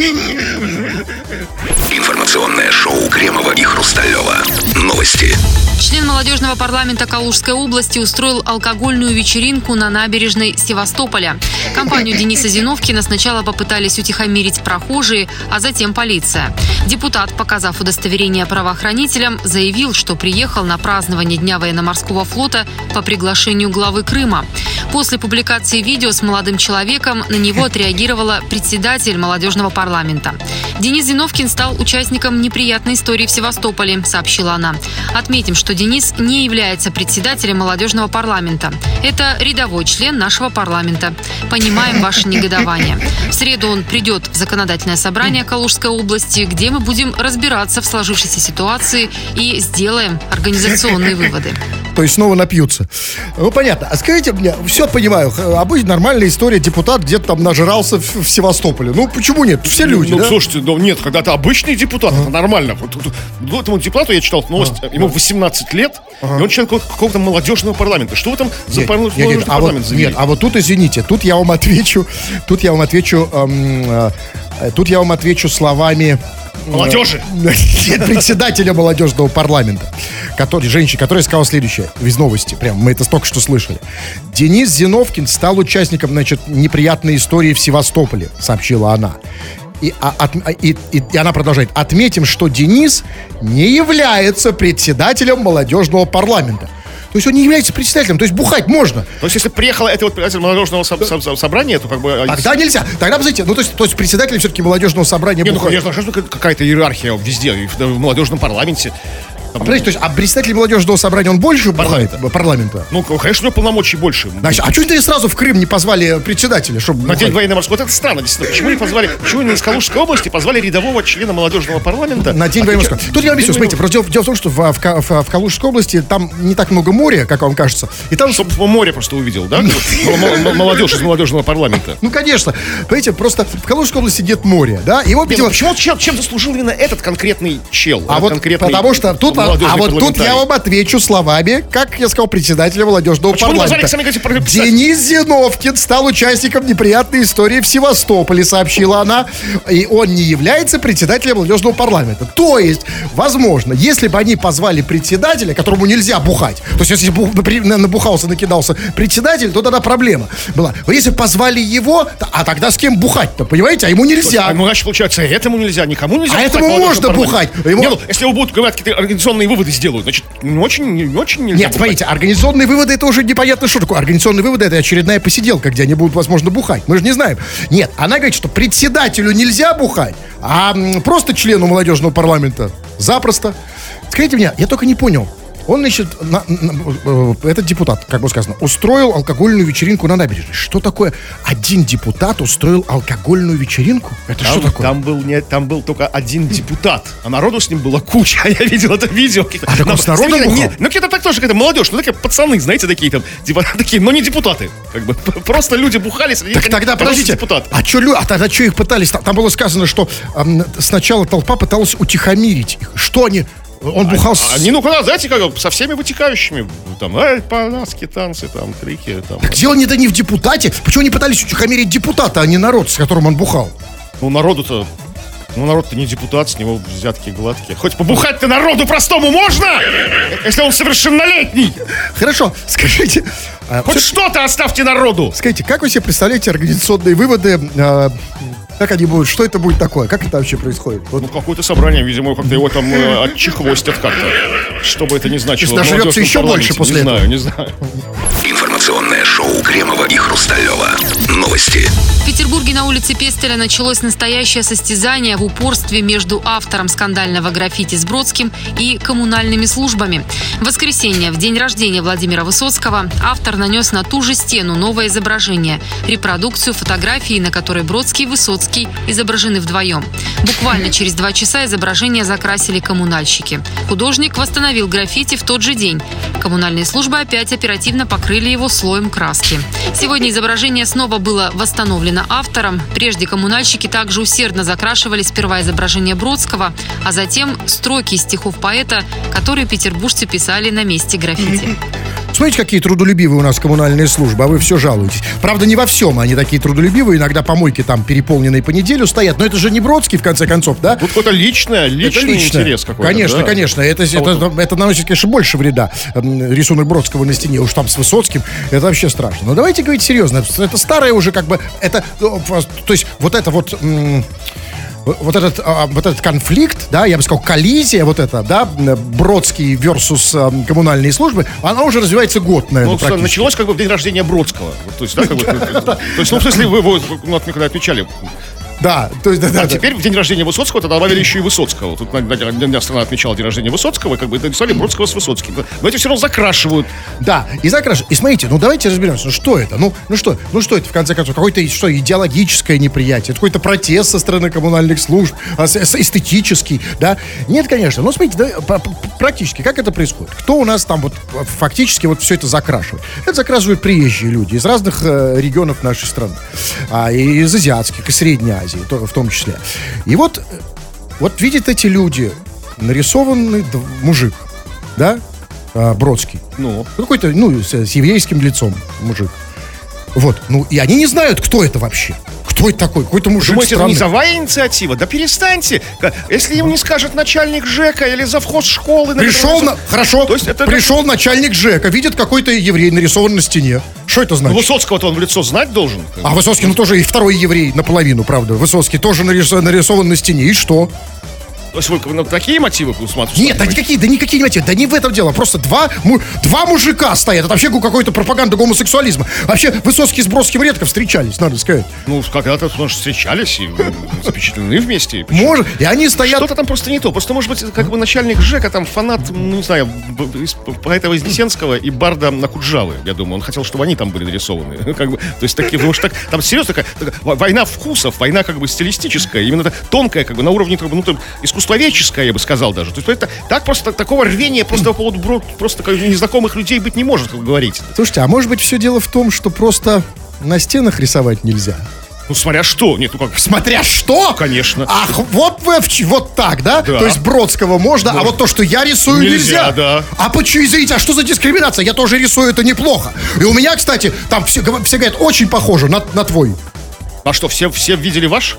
Информационное шоу Кремова и Хрусталева. Новости. Член молодежного парламента Калужской области устроил алкогольную вечеринку на набережной Севастополя. Компанию Дениса Зиновкина сначала попытались утихомирить прохожие, а затем полиция. Депутат, показав удостоверение правоохранителям, заявил, что приехал на празднование Дня военно-морского флота по приглашению главы Крыма. После публикации видео с молодым человеком на него отреагировала председатель молодежного парламента. Денис Зиновкин стал участником неприятной истории в Севастополе, сообщила она. Отметим, что Денис не является председателем молодежного парламента. Это рядовой член нашего парламента. Понимаем ваше негодование. В среду он придет в законодательное собрание Калужской области, где мы будем разбираться в сложившейся ситуации и сделаем организационные выводы. То есть снова напьются. Ну, понятно. А скажите мне, все понимаю, обычно нормальная история, депутат где-то там нажрался в, в Севастополе. Ну, почему нет? Все люди, ну, да? слушайте, ну нет, когда ты обычный депутат, это нормально. Вот, вот, вот этому депутату я читал новость, ему 18 лет, и он член какого- какого-то молодежного парламента. Что вы там за Нет, пар- нет, нет, а вот, парламент завели? нет, а вот тут, извините, тут я вам отвечу, тут я вам отвечу, эм, э, тут я вам отвечу словами... Молодежи. Нет, председателя молодежного парламента, который, женщина, которая сказала следующее из новости, прям мы это только что слышали. Денис Зиновкин стал участником, значит, неприятной истории в Севастополе, сообщила она. И, а- от- а- и- и- и она продолжает. Отметим, что Денис не является председателем молодежного парламента. То есть он не является председателем, то есть бухать можно. То есть, если приехала это вот председатель молодежного со- со- со- собрания, то как бы... а, Тогда нельзя. Тогда, посмотрите, ну то есть, то есть председатель все-таки молодежного собрания Не, ну, бухает. конечно, что какая-то иерархия везде, и в молодежном парламенте. А, подождите, то есть, а председатель молодежного собрания, он больше бухает? Парламента. Ну, конечно, у него полномочий больше. Значит, а что ты сразу в Крым не позвали председателя, чтобы На день военно-морского. Вот это странно, действительно. Почему не позвали, почему не из Калужской области позвали рядового члена молодежного парламента? На день А военно-морского. Тут я вам объясню, смотрите, просто дело, дело в том, что в, в, в- в Калужской области там не так много моря, как вам кажется. И там, Чтоб море просто увидел, да? Молодежь из молодежного парламента. ну, конечно, понимаете, просто в Калужской области нет моря, да? Его, видимо, почему чем, заслужил именно этот конкретный чел? А вот потому что тут, молодежный а вот тут я вам отвечу словами, как я сказал, председателя молодежного Почему парламента. Денис Зиновкин стал участником неприятной истории в Севастополе, сообщила она. И он не является председателем молодежного парламента. То есть, возможно, если бы они позвали председателя, которому нельзя бухать, то есть если бы набухался, накидался председатель, то тогда проблема была. Но если бы позвали его, а тогда с кем бухать-то, понимаете? А ему нельзя. Ну, значит, получается, этому нельзя, никому нельзя. А этому можно бухать. Ему- Не, ну, если его будут говорить, какие-то организационные выводы сделают, значит, не очень, не очень нельзя Нет, бухать. смотрите, организационные выводы это уже непонятно что такое. Организационные выводы это очередная посиделка, где они будут, возможно, бухать. Мы же не знаем. Нет, она говорит, что председателю нельзя бухать, а просто члену молодежного парламента запросто. Скажите мне, я только не понял. Он, значит, на- на- э, этот депутат, как бы сказано, устроил алкогольную вечеринку на набережной. Что такое? Один депутат устроил алкогольную вечеринку? Это что Там, такое? там был не, там был только один депутат, а народу с ним было куча. Я видел это видео. А так он с народом какие-то не-? Ну, какие-то так тоже какая-то молодежь, ну, такие пацаны, знаете, такие там, типа, такие, но не депутаты. Как бы, просто люди бухали. среди Так тогда, подождите, депутаты. а что а тогда что их пытались? Там, там было сказано, что ам, сначала толпа пыталась утихомирить их. Что они? Он бухал с... Они, ну, куда, знаете, как, со всеми вытекающими. Там, эй, по-наски, танцы, там, крики, там. Так дело не да не в депутате. Почему они пытались утихомирить депутата, а не народ, с которым он бухал? Ну, народу-то Ну, народ-то не депутат, с него взятки гладкие. Хоть побухать-то народу простому можно, если он совершеннолетний. Хорошо, скажите, а, Хоть что-то оставьте народу. скажите, как вы себе представляете организационные выводы? а, как они будут? Что это будет такое? Как это вообще происходит? Вот Ну, какое-то собрание, видимо, как-то его там э, отчехвостят как-то. Что бы это ни значило. Нажрется молодежном еще больше после не этого? знаю, не знаю. Информационное шоу Кремова и Хрусталева. Новости. В Петербурге на улице Пестеля началось настоящее состязание в упорстве между автором скандального граффити с Бродским и коммунальными службами. В воскресенье, в день рождения Владимира Высоцкого, автор нанес на ту же стену новое изображение – репродукцию фотографии, на которой Бродский и Высоцкий изображены вдвоем. Буквально через два часа изображение закрасили коммунальщики. Художник восстановил граффити в тот же день. Коммунальные службы опять оперативно покрыли его слоем краски. Сегодня изображение снова было восстановлено автором. Прежде коммунальщики также усердно закрашивали сперва изображение Бродского, а затем строки стихов поэта, которые петербуржцы писали на месте граффити. Смотрите, какие трудолюбивые у нас коммунальные службы, а вы все жалуетесь. Правда, не во всем они такие трудолюбивые. Иногда помойки там переполненные по неделю стоят. Но это же не Бродский, в конце концов, да? Тут какой-то личное, личный это лично. интерес какой-то. Конечно, да. конечно. Это, А вот это, это наносит, конечно, больше вреда. Рисунок Бродского на стене, уж там с Высоцким, это вообще страшно. Но давайте говорить серьезно. Это старое уже как бы, это, ну, то есть вот это вот... м, вот этот, а, вот этот конфликт, да, я бы сказал, коллизия вот эта, да, Бродский versus а, коммунальные службы, она уже развивается год, наверное, Ну, началось как бы в день рождения Бродского. То есть, да, как бы, то есть, ну, в смысле, вы, вы, ну, от меня когда отмечали. Да, то есть, да, да, А да. теперь в день рождения Высоцкого тогда добавили еще и Высоцкого. Тут на, страна отмечала день рождения Высоцкого, и как бы написали Бродского с Высоцким. Но эти все равно закрашивают. Да, и закрашивают. И смотрите, ну давайте разберемся, ну что это? Ну, ну что, ну что это, в конце концов, какое-то что, идеологическое неприятие, это какой-то протест со стороны коммунальных служб, а, эстетический, да? Нет, конечно, но смотрите, да, практически, как это происходит? Кто у нас там вот э, фактически вот все это закрашивает? Это закрашивают приезжие люди из разных э, регионов нашей страны, а, из азиатских, и Средней Азии то- в том числе. И вот, вот видят эти люди, нарисованный мужик, да, а, Бродский, Ну, ну, какой-то, ну, с, с еврейским лицом мужик. Вот, ну, и они не знают, кто это вообще. Кто это такой? Какой-то мужик Думаете, это странный. низовая инициатива? Да перестаньте. Если им не скажет начальник ЖЭКа или завхоз школы... Пришел, на, хорошо, То есть это- пришел начальник ЖЭКа, видит какой-то еврей нарисован на стене. Что это Ну, значит? Высоцкого-то он в лицо знать должен. А Высоцкий, ну, тоже и второй еврей наполовину, правда. Высоцкий тоже нарис- нарисован на стене. И что? То есть вы на такие мотивы усматриваете? Нет, да никакие, да никакие не мотивы, да не в этом дело. Просто два, му- два мужика стоят. Это вообще какой-то пропаганда гомосексуализма. Вообще, Высоцкий с Бродским редко встречались, надо сказать. Ну, когда-то, может, встречались и м, запечатлены вместе. Почему? Может, и они стоят... Что-то там просто не то. Просто, может быть, как бы начальник ЖЭКа, там фанат, ну, не знаю, поэта Вознесенского и Барда Накуджавы, я думаю. Он хотел, чтобы они там были нарисованы. Как бы, то есть такие, потому что так, там серьезно такая, такая во- война вкусов, война как бы стилистическая, именно тонкая, как бы на уровне как бы, ну, там, искусствоведческая, я бы сказал даже. То есть это так просто, такого рвения просто по поводу просто как незнакомых людей быть не может, как вы говорите. Слушайте, а может быть все дело в том, что просто на стенах рисовать нельзя? Ну, смотря что. Нет, ну как, Смотря что? Конечно. Ах, вот вы вот так, да? Да. То есть Бродского можно, а вот то, что я рисую, Нельзя, нельзя. да. А почему, извините, а что за дискриминация? Я тоже рисую, это неплохо. И у меня, кстати, там все, все говорят, очень похоже на, на твой. а что, все, все видели ваш?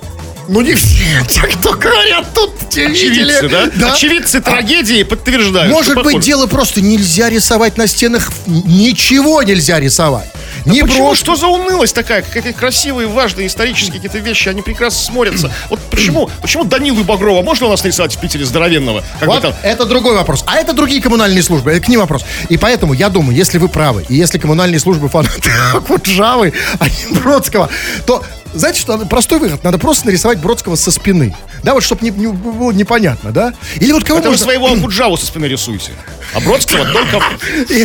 Ну не все, те, кто говорят, тут те видели. Очевидцы, да? Очевидцы трагедии подтверждают. Может быть, похоже. дело просто нельзя рисовать на стенах, ничего нельзя рисовать. Не Почему? брошь. Что за унылость такая? Какие красивые, важные исторические какие-то вещи, они прекрасно смотрятся. Вот почему? Почему Данилу и Багрова можно у нас нарисовать в Питере здоровенного? Как Вот там, это другой вопрос. А это другие коммунальные службы. Это к ним вопрос. И поэтому я думаю, если вы правы, и если коммунальные службы фанаты Куджавы, а не Бродского, то знаете, что простой выход. Надо просто нарисовать Бродского со спины. Да, вот чтобы не, не было непонятно, да? Или вот кого это вы можно... своего Акуджаву со спины рисуете. А Бродского только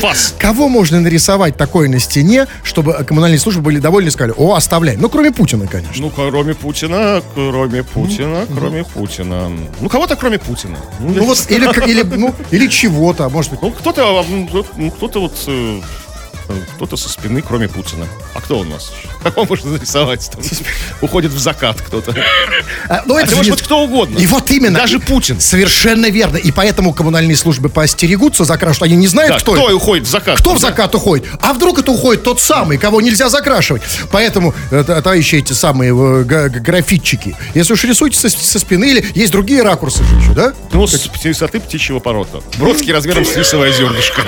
фас. Кого можно нарисовать такое на стене, чтобы коммунальные службы были довольны и сказали, о, оставляем. Ну, кроме Путина, конечно. Ну, кроме Путина, кроме Путина, кроме Путина. Ну, кого-то кроме Путина. Ну, вот, или, или, ну, или чего-то, может быть. Ну, кто-то, а, ну, кто- ну, кто-то вот... Кто-то со спины, кроме Путина. А кто он у нас? Как он может нарисовать? Там, уходит в закат кто-то. А, ну, А это же может не- быть кто угодно. И вот именно. Даже Путин. Совершенно верно. И поэтому коммунальные службы поостерегутся закрашивать. Они не знают, Да, кто, кто это. уходит в закат? Кто в Да. закат уходит? А вдруг это уходит тот самый, кого нельзя закрашивать? Поэтому, э, товарищи эти самые э, графитчики, если уж рисуете со, со спины, или есть другие ракурсы же еще, да? Ну, с высоты птичьего порота. Бродский размером с рисовое зернышко.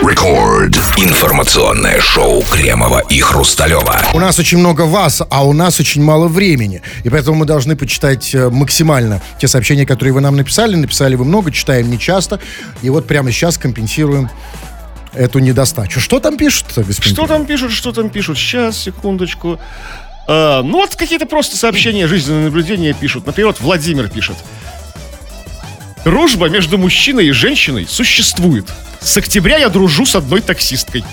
Рекорд. Информационное шоу Кремова и Хрусталева. У нас очень много вас, а у нас очень мало времени. И поэтому мы должны почитать э, максимально те сообщения, которые вы нам написали. Написали вы много, читаем не часто. И вот прямо сейчас компенсируем эту недостачу. Что там пишут, господин? Что там пишут, что там пишут? Сейчас, секундочку. А, ну, вот какие-то просто сообщения, жизненные наблюдения пишут. Например, вот Владимир пишет. Дружба между мужчиной и женщиной существует. С октября я дружу с одной таксисткой.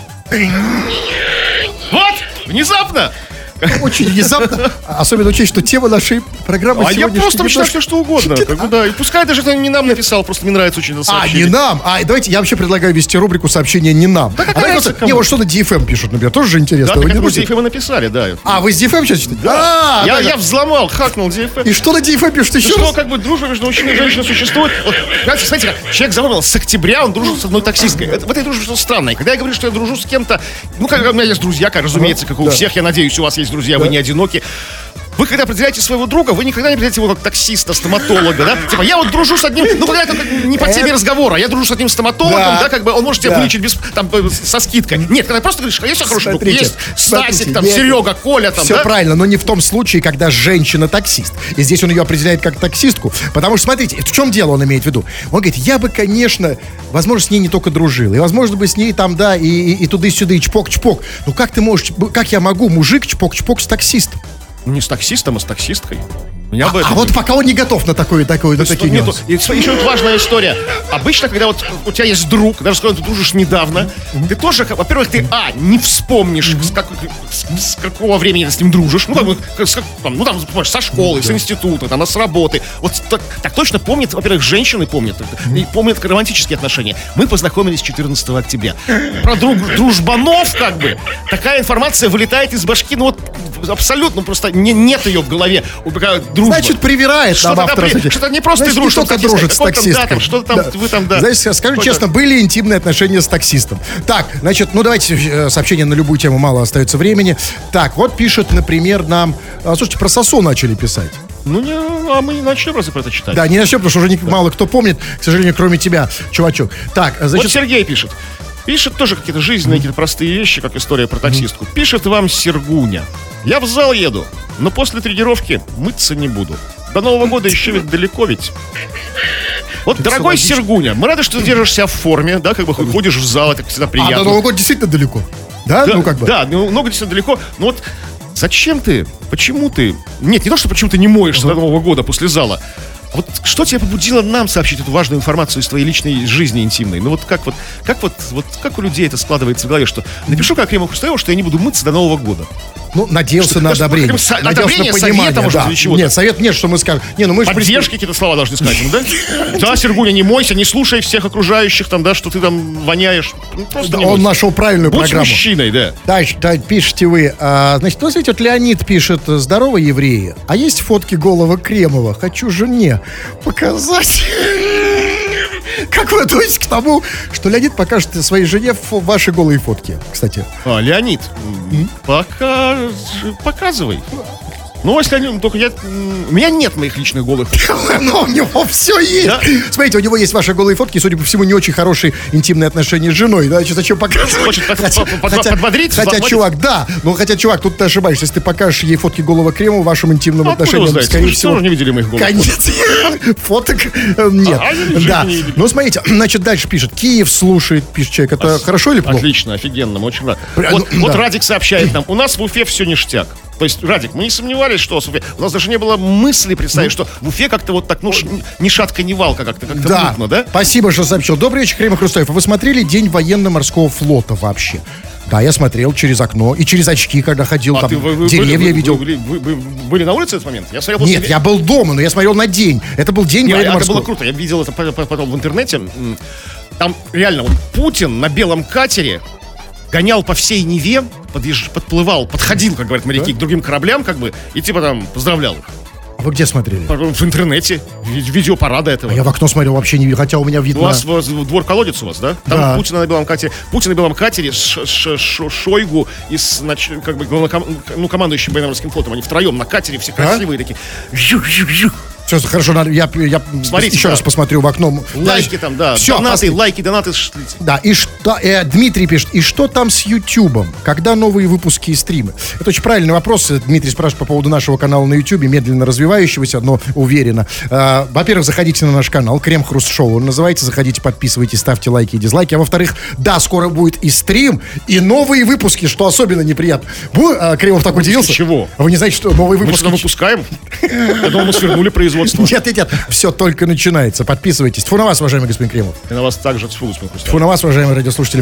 Вот! Внезапно! Очень внезапно. Особенно учесть, что тема нашей программы А я просто немножко- все, что угодно. Да. И пускай даже это не нам написал, просто мне нравится очень это А, не нам. А, давайте, я вообще предлагаю вести рубрику сообщения не нам. какая а просто- не, вот что на DFM пишут, например, тоже же Да, интересно. так Вы это? DFM и написали, да. А, вы с DFM сейчас читаете? А, я, да, я да. взломал, хакнул DFM. И что на DFM пишут еще что, раз? как бы дружба между мужчиной и женщиной существует. Вот, знаете, смотрите, как человек запомнил, с октября он дружит с одной таксисткой. Это, в этой дружбе что-то странное. Когда я говорю, что я дружу с кем-то, ну, как у меня есть друзья, как, разумеется, как у да. всех, я надеюсь, у вас есть друзья, вы не одиноки. Вы когда определяете своего друга, вы никогда не определяете его как таксиста, стоматолога, да? Типа, я вот дружу с одним, ну, когда это не по теме разговора, я дружу с одним стоматологом, Да. да, как бы он может тебя Да. вылечить без, там, э, со скидкой. Нет, когда просто говоришь, а есть хороший друг, есть Стасик, там, нет. Серега, Коля, там, Все да? правильно, но не в том случае, когда женщина таксист. И здесь он ее определяет как таксистку. Потому что, смотрите, в чем дело он имеет в виду? Он говорит, я бы, конечно, возможно, с ней не только дружил. И, возможно, бы с ней там, да, и, и, и туда, и сюда, и чпок-чпок. Ну как ты можешь, как я могу, мужик, чпок-чпок с таксистом? Не с таксистом, а с таксисткой. Меня бы А, это- вот пока он не готов на такое, такое, на такие нету- нюансы. и еще вот важная история. Обычно, когда вот у тебя есть друг, даже с которым ты дружишь недавно, ты тоже, во-первых, ты, а, не вспомнишь, с, как- с- с какого времени ты с ним дружишь. Ну, как- с там, ну, там, понимаешь, со школы, с института, там, а с работы. Вот так, так точно помнят, во-первых, женщины помнят, это, и помнят романтические отношения. Мы познакомились 14 октября. Про друг, дружбанов, как бы, такая информация вылетает из башки, ну, вот, абсолютно, просто не- нет ее в голове. Какая Дружба. Значит, привирает Что-то нам да, кстати. что-то не просто Значит, только с таксисткой, дружит с там, да, там, что-то там, вы там, да. Знаете, скажу Какой-то- честно, были интимные отношения с таксистом. Так, значит, ну давайте э, сообщения на любую тему, мало остается времени. Так, вот пишет, например, нам... а, Слушайте, про сосу начали писать. Ну, не, а мы не начнем разве про это читать? Да, не начнем, потому что уже не- мало кто помнит, к сожалению, кроме тебя, чувачок. Так, Вот значит, Сергей пишет. Пишет тоже какие-то жизненные, какие-то простые вещи, как история про таксистку. Пишет вам Сергуня. Я в зал еду, но после тренировки мыться не буду. До Нового года еще ведь далеко ведь. Вот, дорогой логично. Сергуня, мы рады, что ты держишь себя в форме, да, как бы ходишь в зал, это всегда а приятно. до Нового года действительно далеко. Да? Да, ну как бы. Да, ну, много действительно далеко. Но вот зачем ты? Почему ты? Нет, не то, что почему ты не моешься до Нового года после зала. Вот что тебя побудило нам сообщить эту важную информацию из твоей личной жизни интимной? Ну вот как вот, как вот, вот как у людей это складывается в голове, что напишу как Кремов Хрусталеву, что я не буду мыться до Нового года. Ну, надеялся Что, на одобрение. со- Надеялся одобрение, на совета, понимание, может, да. или чего-то? Нет, совет нет, что мы скажем. Не, ну мы Поддержки какие-то слова должны сказать ему, да? Да, Сергуня, не мойся, не слушай всех окружающих, там, да, что ты там воняешь. Ну, Просто он нашел правильную Будь программу. мужчиной, да. Дальше, да, пишите вы. а, значит, ну, смотрите, вот Леонид пишет, здорово, евреи. А есть фотки голого Кремова? Хочу жене показать. Как вы относитесь к тому, что Леонид покажет своей жене ваши голые фотки, кстати? А, Леонид, м, пока... показывай. Ну, если они... Только я... У меня нет моих личных голых. Но у него все есть. Да. Смотрите, у него есть ваши голые фотки, судя по всему, не очень хорошие интимные отношения с женой. Да, Значит, зачем показывать? Хочет под- под- подбодрить, Хотя, чувак, да. Ну, хотя, чувак, тут ты ошибаешься. Если ты покажешь ей фотки голого крема, вашим интимным А откуда отношениям, вы скорее Вы всего... тоже не видели моих голых Конец. Фоток э, нет. А, в Да. Ну, смотрите, значит, дальше пишет. Киев слушает, пишет человек. Это хорошо или плохо? Отлично, офигенно, мы очень рад. Вот, ну, вот да. Радик сообщает нам, у нас в Уфе все ништяк. То есть, Радик, мы не сомневались, что у нас даже не было мысли представить, что в Уфе как-то вот так, ну, ни шатка, ни валка, как-то как Да. мутно, да? Спасибо, что сообщил. Добрый вечер, Кремов Хрусталев. А вы смотрели День военно-морского флота вообще? Да, я смотрел через окно и через очки, когда ходил, там А ты, вы, вы деревья были, вы- видел. Вы, вы- вы были на улице в этот момент? Я смотрел после Нет, я был дома, но я смотрел на день. Это был день Не, а это было круто. Я видел это по- по- потом в интернете. Там реально вот Путин на белом катере гонял по всей Неве, подъезж- подплывал, подходил, как говорят моряки, к другим кораблям, как бы, и типа там поздравлял их. А вы где смотрели? В интернете, ви- видеопарада этого. А я в окно смотрел вообще не хотя у меня видно... вас, у вас двор колодец у вас, да? Там Да. Путин на белом катере, Путин на белом катере, Ш- Ш- Ш- Шойгу и с, как бы главноком- ну, командующим военно-морским флотом, они втроем на катере, все красивые такие. Жу-жу-жу. Все, хорошо, надо- я, я Смотрите, еще да. раз посмотрю в окно. Лайки там, да, Все, донаты, лайки, донаты шлите. Да, и что, э, Дмитрий пишет, и что там с Ютубом? Когда новые выпуски и стримы? Это очень правильный вопрос. Дмитрий спрашивает по поводу нашего канала на Ютубе, медленно развивающегося, но уверенно. Э, во-первых, заходите на наш канал, Крем Хруст Шоу он называется. Заходите, подписывайтесь, ставьте лайки и дизлайки. А во-вторых, да, скоро будет и стрим, и новые выпуски, что особенно неприятно. Бу- э, Кремов так удивился. чего? Вы не знаете, что новые Мы выпуски... что, выпускаем? Я думал, мы свернули производство. Нет, нет, нет, все только начинается. Подписывайтесь. Тьфу на вас, уважаемый господин Кремов. И на вас также, тьфу, господин Хрусталев. Тьфу на вас, уважаемые радиослушатели.